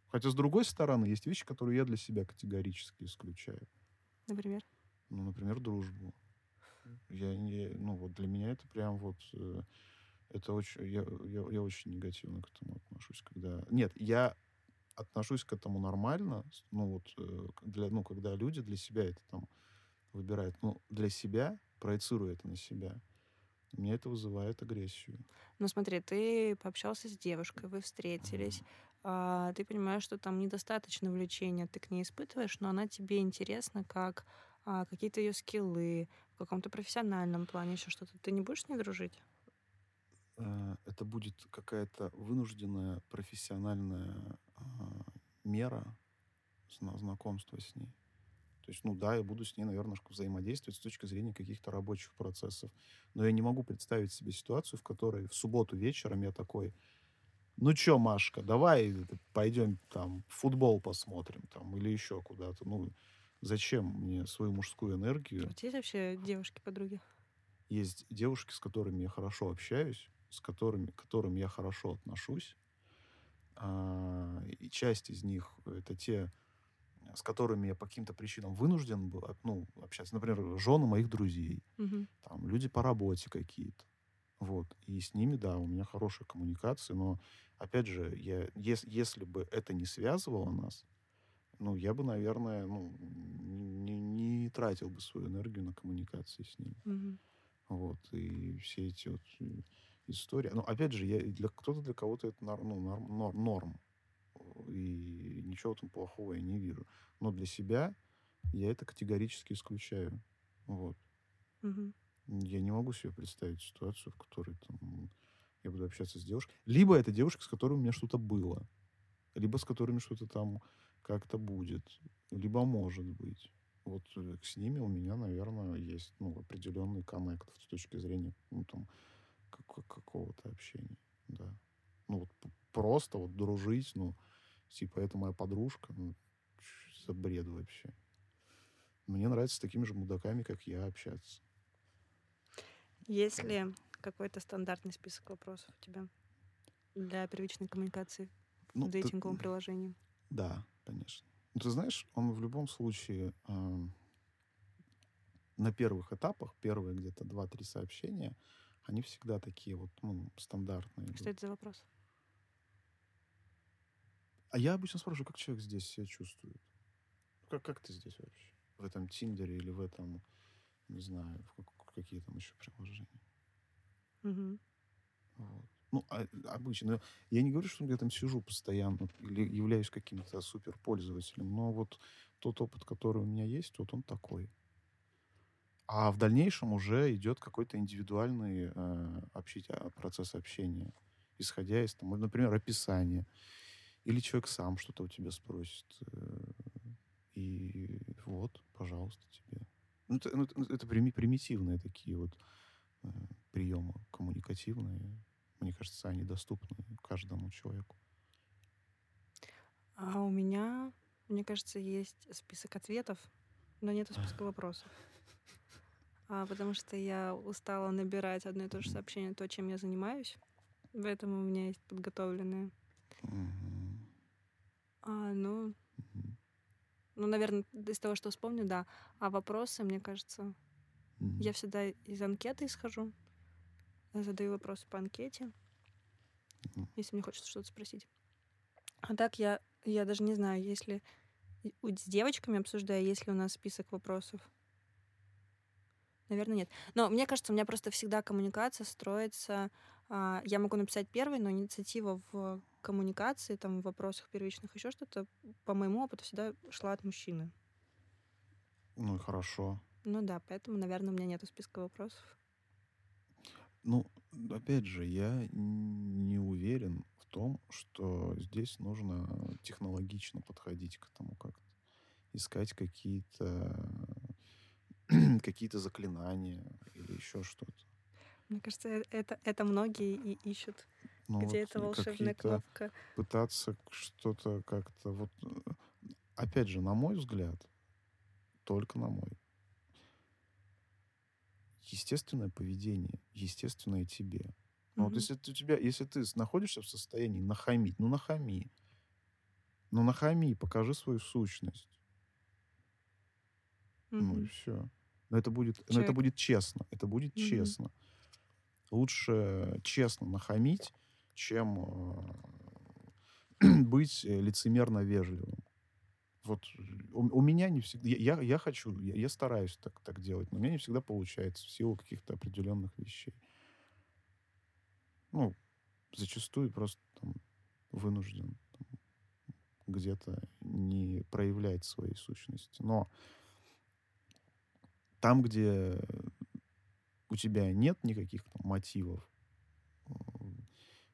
Хотя, с другой стороны, есть вещи, которые я для себя категорически исключаю. Например? Ну, например, дружбу. Я не, ну, вот для меня это прям вот, э, это очень, я, я, я очень негативно к этому отношусь, когда, нет, я отношусь к этому нормально, ну, вот, э, для, ну, когда люди для себя это там выбирают, ну, для себя, проецируя это на себя, меня это вызывает агрессию. Ну смотри, ты пообщался с девушкой, вы встретились, а, ты понимаешь, что там недостаточно влечения ты к ней испытываешь, но она тебе интересна как а, какие-то ее скиллы, в каком-то профессиональном плане, еще что-то. Ты не будешь с ней дружить? Э, это будет какая-то вынужденная профессиональная а, мера зна- знакомства с ней. То есть, ну да, я буду с ней, наверное, взаимодействовать с точки зрения каких-то рабочих процессов. Но я не могу представить себе ситуацию, в которой в субботу вечером я такой, ну чё, Машка, давай пойдем там футбол посмотрим там или еще куда-то. Ну, зачем мне свою мужскую энергию? У тебя есть вообще девушки-подруги? Есть девушки, с которыми я хорошо общаюсь, с которыми, к которым я хорошо отношусь. А, и часть из них это те, с которыми я по каким-то причинам вынужден был ну, общаться. Например, жены моих друзей, Мгм. там, люди по работе какие-то. Вот. И с ними, да, у меня хорошая коммуникация, но, опять же, я, ес- если бы это не связывало нас, ну, я бы, наверное, ну, не, не тратил бы свою энергию на коммуникации с ними. Мгм. Вот. И все эти вот э, истории. Ну, опять же, я, для кто-то, для кого-то это нор- ну, норм, норм, норм. И ничего этом плохого я не вижу. Но для себя я это категорически исключаю. Вот. Мгм. Я не могу себе представить ситуацию, в которой там, я буду общаться с девушкой. Либо это девушка, с которой у меня что-то было. Либо с которыми что-то там как-то будет. Либо может быть. Вот э, с ними у меня, наверное, есть ну, определенный коннект с точки зрения ну, там, как- какого-то общения. Да. Ну, вот просто вот дружить, ну, типа, это моя подружка, ну, за бред вообще. Мне нравится с такими же мудаками, как я, общаться. Есть ли какой-то стандартный список вопросов у тебя для первичной коммуникации Ну, в ты- приложении? Да, конечно. Ну, ты знаешь, он в любом случае ам, на первых этапах, первые где-то 2-3 сообщения, они всегда такие вот, ну, стандартные. идут. Что это за вопрос? А я обычно спрашиваю, как человек здесь себя чувствует? Как, как ты здесь вообще? В этом Тиндере или в этом, не знаю, в как- какие там еще приложения? Мгм. Вот. Ну, а- обычно. Но Я не говорю, что я там сижу постоянно или являюсь каким-то суперпользователем, но вот тот опыт, который у меня есть, вот он такой. А в дальнейшем уже идет какой-то индивидуальный э, общить- а, процесс общения, исходя из, там, например, описания. Или человек сам что-то у тебя спросит. э, и вот, пожалуйста, тебе. Ну, это, ну, это- это прими- примитивные такие вот э, приемы коммуникативные. Мне кажется, они доступны каждому человеку. А у меня, мне кажется, есть список ответов, но нету списка вопросов. А, потому что я устала набирать одно и то же сообщение, то, чем я занимаюсь. Поэтому у меня есть подготовленные. А, ну, ну, наверное, из того, что вспомню, да. А вопросы, мне кажется, я всегда из анкеты исхожу. Задаю вопросы по анкете, если мне хочется что-то спросить. А так я, я даже не знаю, если с девочками обсуждаю, есть ли у нас список вопросов. Наверное, нет. Но мне кажется, у меня просто всегда коммуникация строится. а, я могу написать первый, но инициатива в коммуникации, там, в вопросах первичных, еще что-то, по моему опыту, всегда шла от мужчины. Ну и хорошо. Ну да, поэтому, наверное, у меня нету списка вопросов. Ну, опять же, я не уверен в том, что здесь нужно технологично подходить к этому как-то. Искать какие-то (clears throat) какие-то заклинания или еще что-то. Мне кажется, э- это, это многие и ищут, Ну, где вот эта волшебная кнопка. пытаться что-то как-то вот... Опять же, на мой взгляд, только на мой, естественное поведение, естественное тебе. Ну, вот Мгм. если ты, у тебя, если ты находишься в состоянии нахамить, ну нахами. Ну нахами, покажи свою сущность. Ну и все. Но это будет, но это будет честно. Это будет Мгм. честно. Лучше честно нахамить, чем э, (clears throat) быть э, лицемерно вежливым. Вот э, у, у меня не всегда... Я, я, я хочу, я, я стараюсь так, так делать, но у меня не всегда получается в силу каких-то определенных вещей. Ну, зачастую просто там, вынужден там, где-то не проявлять своей сущности. Но там, где у тебя нет никаких там, мотивов э,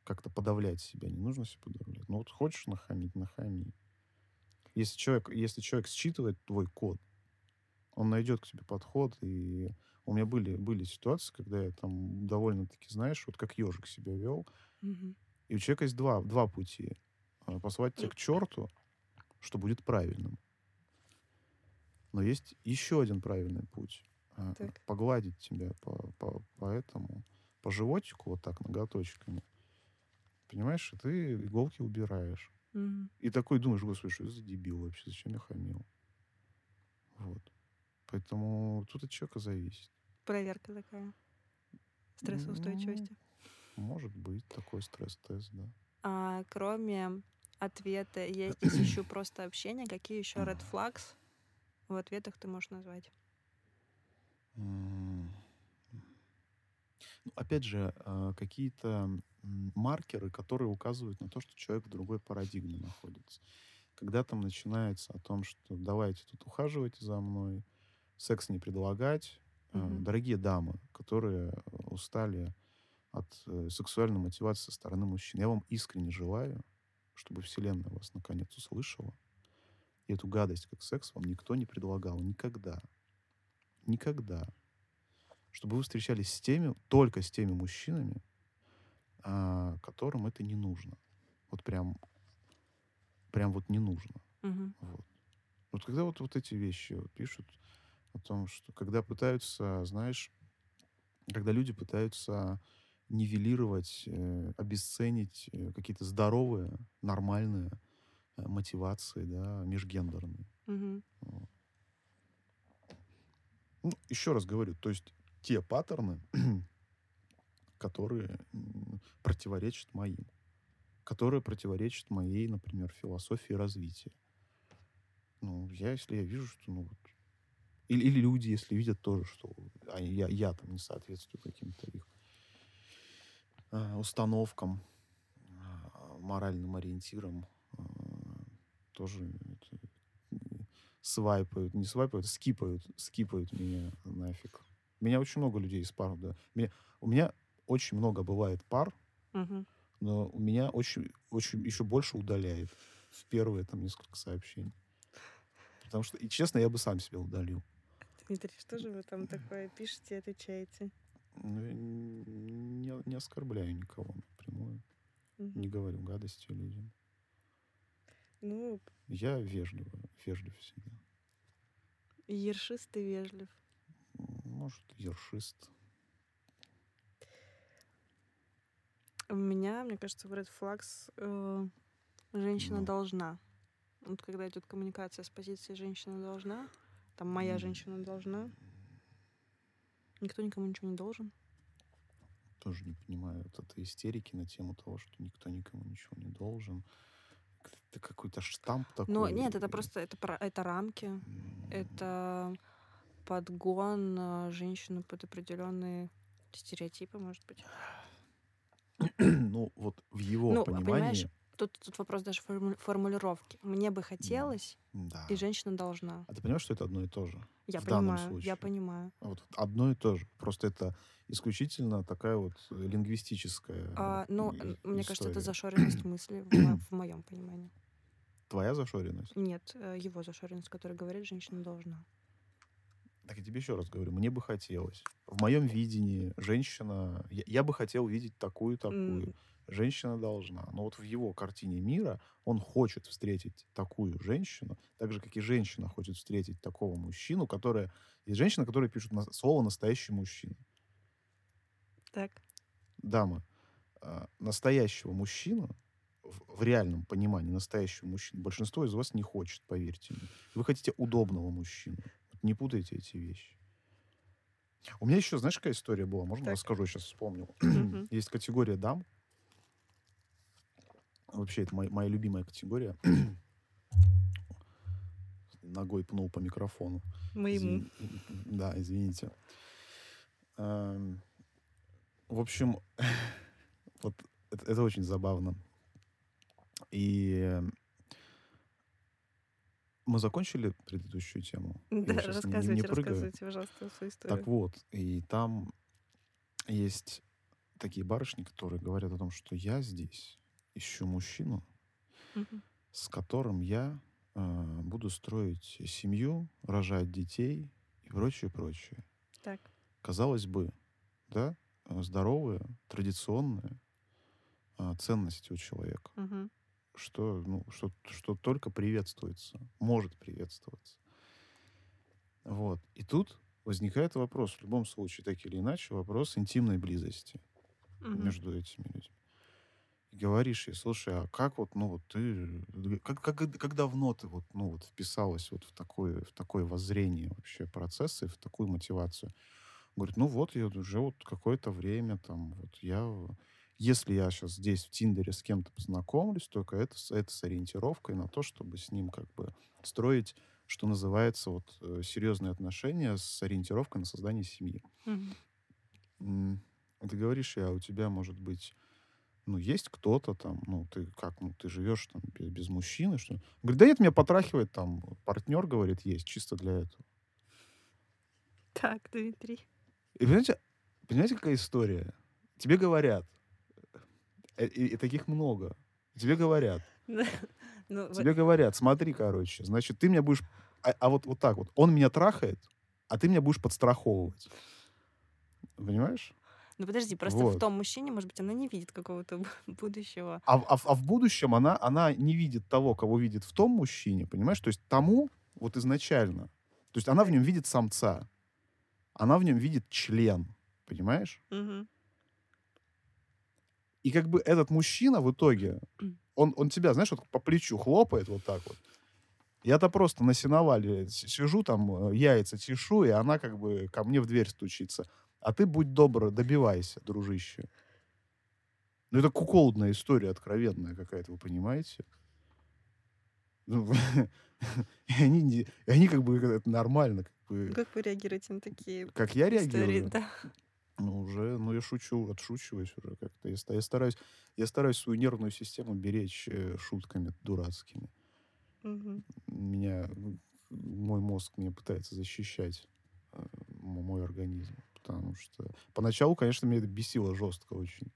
как-то подавлять себя, не нужно себя подавлять. Ну вот хочешь нахамить, нахами. Если человек, если человек считывает твой код, он найдет к тебе подход. И у меня были, были ситуации, когда я там довольно-таки, знаешь, вот как ежик себя вел. Мгм. И у человека есть два, два пути. А, Послать тебя к черту, что будет правильным. Но есть еще один правильный путь. А, Так. Погладить тебя по, по, по этому, по животику вот так ноготочками. Понимаешь, и ты иголки убираешь. Мгм. И такой думаешь, господи, что это за дебил вообще, зачем я хамил? Вот. Поэтому тут от человека зависит. Проверка такая. Стрессоустойчивости. Может быть, такой стресс-тест, да. А кроме ответа, я здесь ищу (coughs) просто общение. Какие еще red flags в ответах ты можешь назвать? Ну, опять же, а, какие-то маркеры, которые указывают на то, что человек в другой парадигме находится. Когда там начинается о том, что давайте тут ухаживайте за мной, секс не предлагать. Мгм. Дорогие дамы, которые э, устали от э, сексуальной мотивации со стороны мужчин, я вам искренне желаю, чтобы Вселенная вас наконец услышала. И эту гадость, как секс, вам никто не предлагал. Никогда. Никогда. Чтобы вы встречались с теми, только с теми мужчинами, а, которым это не нужно. Вот прям, прям вот не нужно. Мгм. Вот. Вот когда вот, вот эти вещи вот пишут о том, что когда пытаются, знаешь, когда люди пытаются нивелировать, э, обесценить э, какие-то здоровые, нормальные мотивации, да, межгендерные. Мгм. Вот. Ну, еще раз говорю, то есть те паттерны, (clears throat) которые противоречат моим, которые противоречат моей, например, философии развития. Ну, я, если я вижу, что, ну, вот, или, или люди, если видят тоже, что а я, я там не соответствую каким-то их а, установкам, а, моральным ориентирам, тоже свайпают, не свайпают, а скипают, скипают меня нафиг. Меня очень много людей из пар, да. Меня- у меня очень много бывает пар, Мгм. но у меня очень, очень еще больше удаляет в первые там несколько сообщений. Потому что, и честно, я бы сам себя удалил. Дмитрий, что же вы там такое пишете, отвечаете? Ну, я не, не оскорбляю никого напрямую, Мгм. не говорю гадости людям. Ну, Я вежливо, вежлив всегда. ершист и вежлив. Может, ершист. У меня, мне кажется, в Red Flags э, женщина Ну. должна. Вот когда идет коммуникация с позиции женщина должна, там моя М. женщина должна. Никто никому ничего не должен. Тоже не понимаю вот этой истерики на тему того, что никто никому ничего не должен. Это какой-то штамп такой. Но нет, это просто это, это рамки, это подгон э, женщины под определенные стереотипы, может быть. (clears throat) Ну, вот в его Ну, а понимаешь, понимании... Тут, тут вопрос даже форму- формулировки. Мне бы хотелось, Да. и женщина должна. А ты понимаешь, что это одно и то же? Я в данном понимаю, случае. я понимаю. Вот одно и то же. Просто это исключительно такая вот э, лингвистическая А, ну, и- н- мне кажется, это история. зашоренность (clears throat) мысли в, мо- в моем понимании. Твоя зашоренность? Нет, э, его зашоренность, который говорит, женщина должна. Так я тебе еще раз говорю, мне бы хотелось. В моем видении женщина... Я, я бы хотел видеть такую-такую. М. Женщина должна. Но вот в его картине мира он хочет встретить такую женщину, так же, как и женщина хочет встретить такого мужчину, которая... Есть женщина, которая пишет на- слово «настоящий мужчина». Так. дамы, а, настоящего мужчину, в, реальном понимании настоящего мужчину, большинство из вас не хочет, поверьте мне. Вы хотите удобного мужчину. Вот не путайте эти вещи. У меня еще, знаешь, какая история была? Можно Так. расскажу, сейчас вспомнил. Есть категория дам. Вообще, это моя, моя любимая категория. (clears throat) Ногой пнул по микрофону. Моему. Извини- Да, извините. Эм, В общем, (laughs) вот это, это очень забавно. И Мы закончили предыдущую тему? Да, не- не- рассказывайте, не прыгаю. рассказывайте, пожалуйста, свою историю. Так вот, и там есть такие барышни, которые говорят о том, что я здесь ищу мужчину, с которым я э, буду строить семью, рожать детей и прочее, прочее. Так. Казалось бы, да, здоровые, традиционные э, ценности у человека, Мгм. что, ну, что, что только приветствуется, может приветствоваться. Вот. И тут возникает вопрос, в любом случае, так или иначе, вопрос интимной близости Мгм. между этими людьми. И говоришь ей, слушай, а как вот, ну вот ты, как, как, как давно ты вот, ну вот вписалась вот в такое, в такое воззрение вообще процесса и в такую мотивацию? Говорит, ну вот я уже вот какое-то время там, вот я, если я сейчас здесь в Тиндере с кем-то познакомлюсь, только это, с- это с ориентировкой на то, чтобы с ним как бы строить, что называется, вот э, серьезные отношения с ориентировкой на создание семьи. Мгм. М, Ты говоришь, а у тебя, может быть, ну, есть кто-то там, ну, ты как, ну, ты живешь там без, без мужчины, что? Говорит, да нет, меня потрахивает там, партнер, говорит, есть, чисто для этого. Так, Дмитрий. И понимаете, понимаете, какая история? Тебе говорят, э, и, и таких много, тебе говорят, Ну, вот- тебе говорят, смотри, короче, значит, ты меня будешь, а, а вот, вот так вот, он меня трахает, а ты меня будешь подстраховывать. Понимаешь? Ну подожди, просто Вот. в том мужчине, может быть, она не видит какого-то бу- (laughs) будущего. А, в- а, а в будущем она, она не видит того, кого видит в том мужчине, понимаешь? То есть тому вот изначально. То есть она в нем видит самца. Она в нем видит член, понимаешь? Мгм. И как бы этот мужчина в итоге, он, он тебя, знаешь, вот по плечу хлопает вот так вот. Я-то просто на сеновале сижу там, э, яйца чешу, и она как бы ко мне в дверь стучится. А ты, будь добр, добивайся, дружище. Ну, это куколдная история откровенная какая-то, вы понимаете? Ну, (laughs) и они, не- и они как бы это нормально. Как, бы, Как вы реагируете на такие как я истории? реагирую. Да. Ну, уже, ну, я шучу, отшучиваюсь уже как-то. Я, я стараюсь, я стараюсь свою нервную систему беречь э, шутками дурацкими. Мгм. Меня, мой мозг меня пытается защищать, э, мой организм. Потому что поначалу, конечно, меня это бесило жестко очень.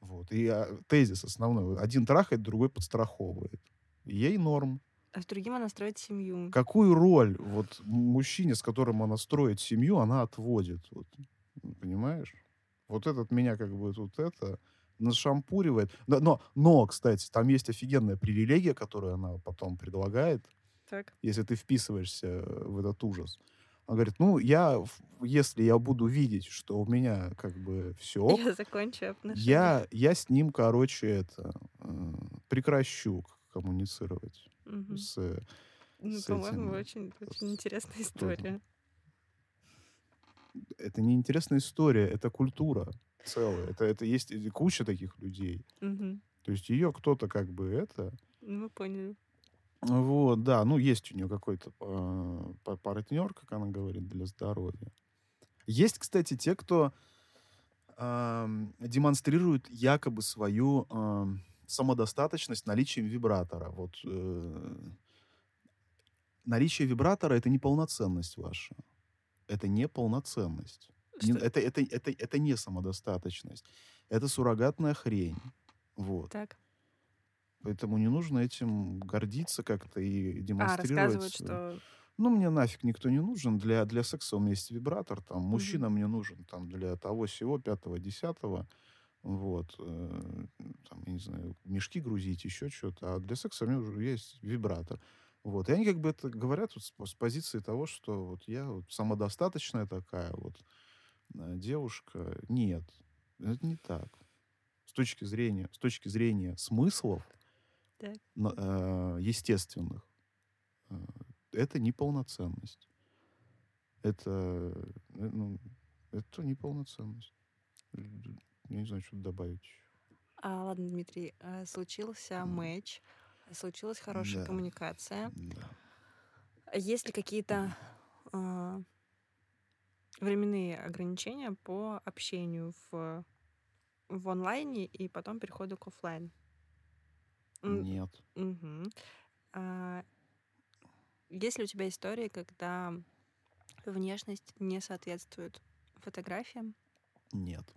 Вот. И а, тезис основной. Один трахает, другой подстраховывает. Ей норм. А с другим она строит семью. Какую роль вот мужчине, с которым она строит семью, она отводит? Вот, понимаешь? Вот этот меня как бы тут это нашампуривает. Но, но, но, кстати, там есть офигенная привилегия, которую она потом предлагает, Так. если ты вписываешься в этот ужас. Она говорит, ну, я, если я буду видеть, что у меня как бы все Я закончу отношения. я, я с ним, короче, это, э, прекращу коммуницировать Мгм. с э, Ну, по-моему, очень, очень интересная история. это не интересная история, это культура целая. Это, это есть и куча таких людей. Мгм. То есть ее кто-то как бы это... Ну, мы поняли. Вот, да, ну есть у нее какой-то э, па- партнер, как она говорит, для здоровья. Есть, кстати, те, кто ам, демонстрирует якобы свою ам, самодостаточность наличием вибратора. Вот э, наличие вибратора это не полноценность ваша. Это не полноценность. Не- это, это, это, это не самодостаточность. Это суррогатная хрень. Вот. Так. Поэтому не нужно этим гордиться как-то и А, демонстрировать. рассказывают, э, что... Ну, мне нафиг никто не нужен. Для, для секса у меня есть вибратор. Там, мужчина мне нужен там, для того всего, пятого, десятого. Вот. э, там, я не знаю, мешки грузить, еще что-то. А для секса у меня уже есть вибратор. Вот. И они как бы это говорят вот с, с позиции того, что вот я вот самодостаточная такая вот э, девушка. Нет, это не так. С точки зрения, с точки зрения смыслов Так. э, естественных, э, это неполноценность. Это, э, ну, это неполноценность. Я не знаю, что добавить. А, ладно, Дмитрий, случился М. матч, случилась хорошая Да. коммуникация. Да. Есть ли какие-то а, временные ограничения по общению в, в онлайне и потом переходу к оффлайн? Нет. мгм. А, Есть ли у тебя истории, когда внешность не соответствует фотографиям? Нет.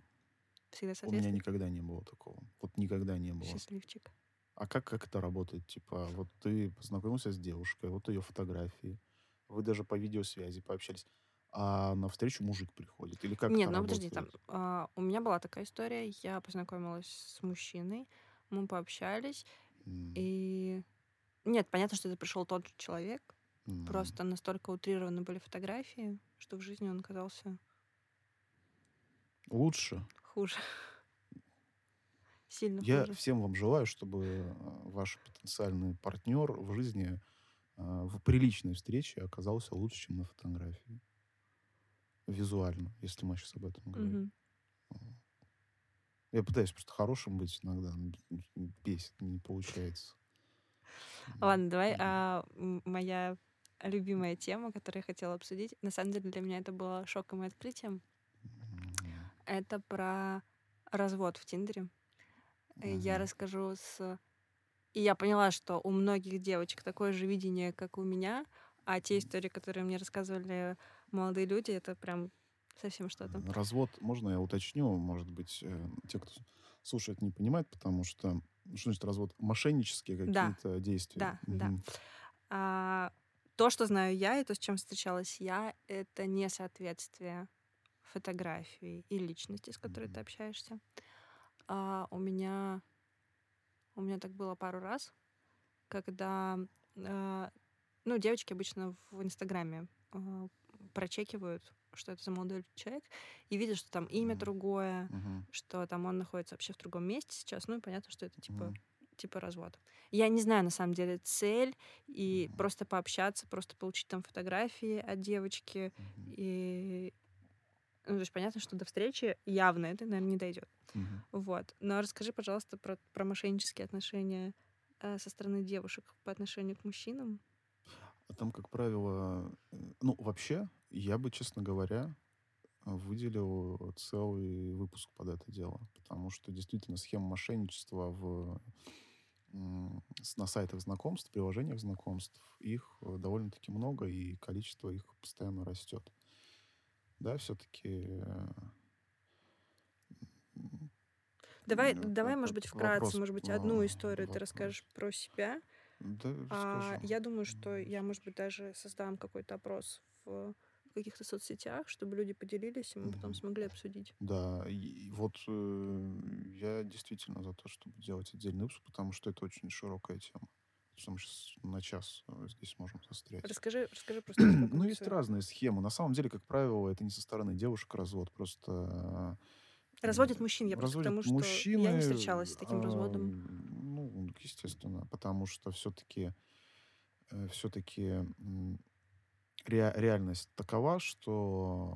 Всегда У меня соответствует? никогда не было такого. Вот никогда не было. Счастливчик. А как, как это работает? Типа, вот ты познакомился с девушкой, вот ее фотографии, вы даже по видеосвязи пообщались, а навстречу мужик приходит? Или как Нет, ну подожди, там а, у меня была такая история. Я познакомилась с мужчиной, мы пообщались, И нет, понятно, что это пришел тот же человек, м. просто настолько утрированы были фотографии, что в жизни он казался Лучше. хуже, (laughs) сильно Я хуже. всем вам желаю, чтобы э, ваш потенциальный партнер в жизни э, в приличной встрече оказался лучше, чем на фотографии. Визуально, если мы сейчас об этом говорим. Мгм. Я пытаюсь просто хорошим быть иногда, но бесит, не получается. Ладно, давай а, моя любимая тема, которую я хотела обсудить. На самом деле для меня это было шоком и открытием. Это про развод в Тиндере. Э, Я расскажу с... И я поняла, что у многих девочек такое же видение, как у меня, а те истории, которые мне рассказывали молодые люди, это прям совсем что-то. Развод, можно я уточню, может быть, э, те, кто слушает, не понимает, потому что, что значит развод? Мошеннические Да, какие-то действия. да, да. Мгм. А, то, что знаю я, и то, с чем встречалась я, это несоответствие фотографии и личности, с которой ты Мгм. общаешься. А, у меня у меня так было пару раз, когда а, ну, девочки обычно в Инстаграме а, прочекивают, что это за молодой человек, и видят, что там имя Мгм. другое, Мгм. что там он находится вообще в другом месте сейчас. Ну и понятно, что это типа Мгм. типа развод. Я не знаю, на самом деле, цель, и Мгм. просто пообщаться, просто получить там фотографии от девочки. Мгм. И, ну, то есть понятно, что до встречи явно это, наверное, не дойдет. Мгм. Вот. Но расскажи, пожалуйста, про, про мошеннические отношения э, со стороны девушек по отношению к мужчинам. А там, как правило, э, ну, вообще, я бы, честно говоря, выделил целый выпуск под это дело. Потому что действительно схем мошенничества в, на сайтах знакомств, приложениях знакомств, их э, довольно-таки много, и количество их постоянно растет. Да, все-таки... Давай, Ну, давай, может быть, вопрос, вкратце, может быть, одну историю ты вопрос. расскажешь про себя. Да, А расскажу. я думаю, что я, может быть, даже создам какой-то опрос в каких-то соцсетях, чтобы люди поделились, и мы потом смогли обсудить. Да, и вот э, я действительно за то, чтобы делать отдельный выпуск, потому что это очень широкая тема. Что мы сейчас на час э, здесь можем застрять. Расскажи, расскажи (clears throat) просто, Ну, есть разные схемы. На самом деле, как правило, это не со стороны девушек развод, просто... э, Разводят мужчин. Я просто к разводят тому, что я не мужчины, встречалась с таким а, разводом. Ну, естественно, потому что все-таки все-таки реальность такова, что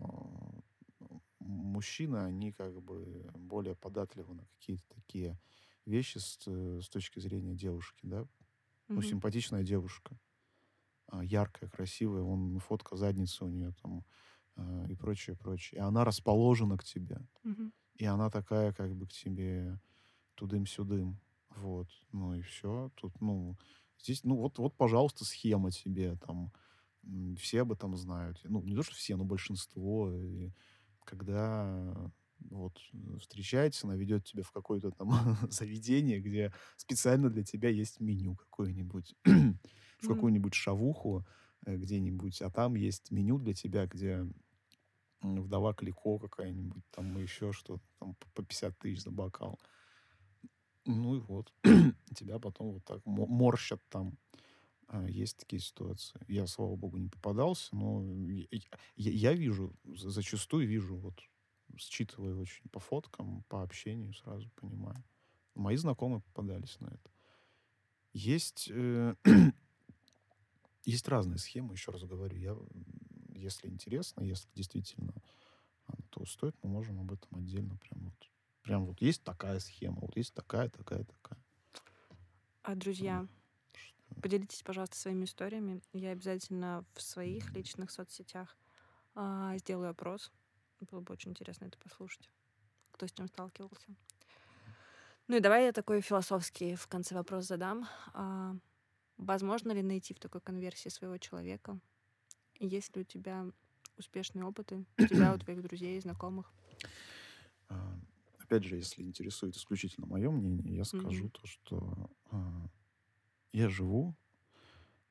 мужчины, они как бы более податливы на какие-то такие вещи с, э, с точки зрения девушки, да. Ну, Мгм. симпатичная девушка, а, яркая, красивая, он фотка задницы у нее там а, и прочее, прочее. И она расположена к тебе. Мгм. И она такая как бы к тебе тудым-сюдым. Вот. Ну и все. Тут, ну, здесь, ну вот, вот, пожалуйста, схема тебе там. Все об этом знают. Ну, не то, что все, но большинство. И когда вот встречаетесь, она ведет тебя в какое-то там (laughs) заведение, где специально для тебя есть меню какое-нибудь, (clears throat) в какую-нибудь шавуху э, где-нибудь, а там есть меню для тебя, где вдова Клико какая-нибудь, там еще что-то, там по- по 50 тысяч за бокал. Ну и вот. (clears throat) Тебя потом вот так мо- морщат там. А, Есть такие ситуации. Я, слава богу, не попадался, но я, я- я вижу, за- зачастую вижу, вот, считываю очень по фоткам, по общению сразу понимаю. Мои знакомые попадались на это. Есть, э, (clears throat) есть разные схемы, еще раз говорю. Я, если интересно, если действительно того стоит, мы можем об этом отдельно прям вот. Прям вот есть такая схема, вот есть такая, такая, такая. А, друзья, поделитесь, пожалуйста, своими историями. Я обязательно в своих личных соцсетях а, сделаю опрос. Было бы очень интересно это послушать. Кто с чем сталкивался. Ну и давай я такой философский в конце вопрос задам. А, Возможно ли найти в такой конверсии своего человека? Есть ли у тебя успешные опыты? У тебя, у твоих друзей, знакомых? А, опять же, если интересует исключительно мое мнение, я скажу то, что а, я живу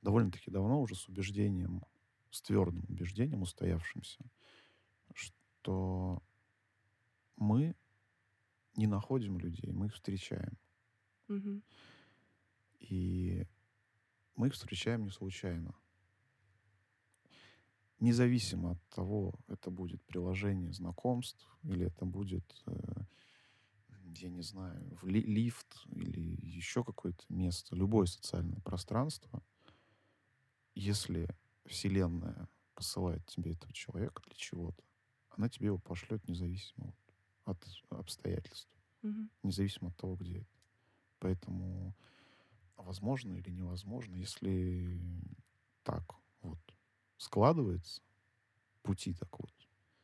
довольно-таки давно уже с убеждением, с твердым убеждением устоявшимся, что мы не находим людей, мы их встречаем. Мгм. И мы их встречаем не случайно. Независимо от того, это будет приложение знакомств или это будет, э, я не знаю, в ли- лифт или еще какое-то место, любое социальное пространство, если Вселенная посылает тебе этого человека для чего-то, она тебе его пошлет независимо от обстоятельств, Мгм. независимо от того, где это. Поэтому возможно или невозможно, если так вот складывается, пути так вот,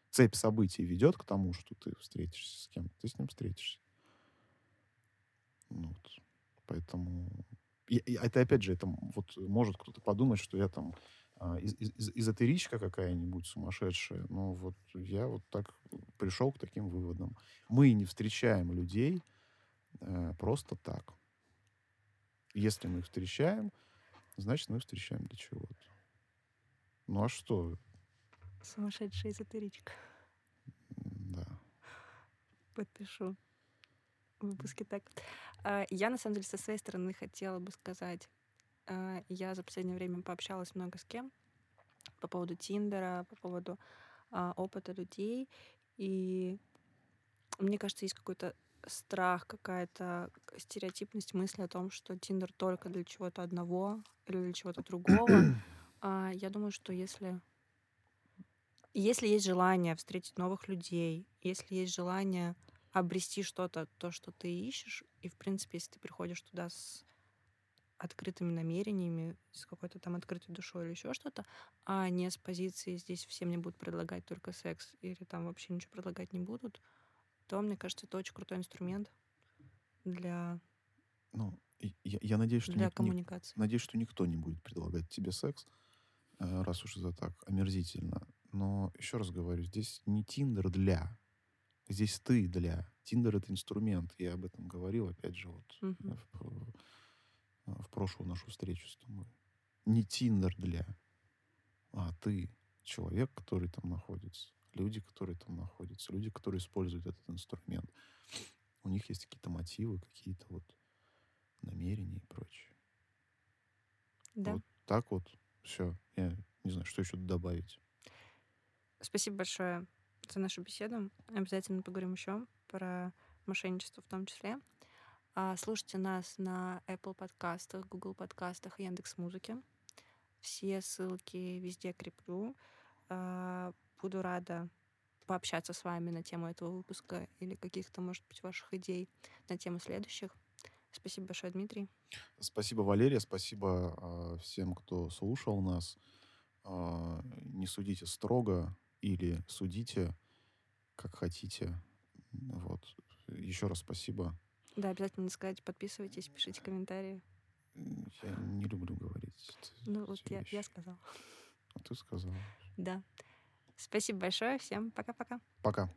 цепь событий ведет к тому, что ты встретишься с кем-то, ты с ним встретишься. Ну вот. Поэтому и, и это опять же, это вот может кто-то подумать, что я там а, из, из, эзотеричка какая-нибудь сумасшедшая. Но вот я вот так пришел к таким выводам. Мы не встречаем людей э, просто так. Если мы их встречаем, значит, мы их встречаем для чего-то. Ну а что? Сумасшедшая эзотеричка. Да. Подпишу в выпуске так. А, я, на самом деле, со своей стороны хотела бы сказать, а, я за последнее время пообщалась много с кем по поводу Тиндера, по поводу а, опыта людей. И мне кажется, есть какой-то страх, какая-то стереотипность мысли о том, что Тиндер только для чего-то одного или для чего-то другого. (clears throat) А, я думаю, что если если есть желание встретить новых людей, если есть желание обрести что-то, то, что ты ищешь, и, в принципе, если ты приходишь туда с открытыми намерениями, с какой-то там открытой душой или еще что-то, а не с позиции «здесь все мне будут предлагать только секс» или там вообще ничего предлагать не будут, то, мне кажется, это очень крутой инструмент для, Ну, я, я надеюсь, что для ник- коммуникации. надеюсь, что никто не будет предлагать тебе секс, э, раз уж это так омерзительно. Но еще раз говорю, здесь не Тиндер для, здесь ты для. Тиндер это инструмент. Я об этом говорил, опять же, вот в, в прошлую нашу встречу с тобой. Не Тиндер для, а ты человек, который там находится, люди, которые там находятся, люди, которые используют этот инструмент. У них есть какие-то мотивы, какие-то вот намерения и прочее. Да. Вот так вот. Все. Я не знаю, что еще добавить. Спасибо большое за нашу беседу. Обязательно поговорим еще про мошенничество в том числе. А, Слушайте нас на Apple подкастах, Google подкастах и Яндекс Музыке. Все ссылки везде креплю. А, Буду рада пообщаться с вами на тему этого выпуска или каких-то, может быть, ваших идей на тему следующих. Спасибо большое, Дмитрий. Спасибо, Валерия. Спасибо а, всем, кто слушал нас. Не судите строго или судите, как хотите. Вот. Еще раз спасибо. Да, обязательно сказать, подписывайтесь, пишите комментарии. Я не люблю говорить. Ну, вот я, вещи. я сказала. А ты сказала. Да. Спасибо большое. Всем пока-пока. Пока.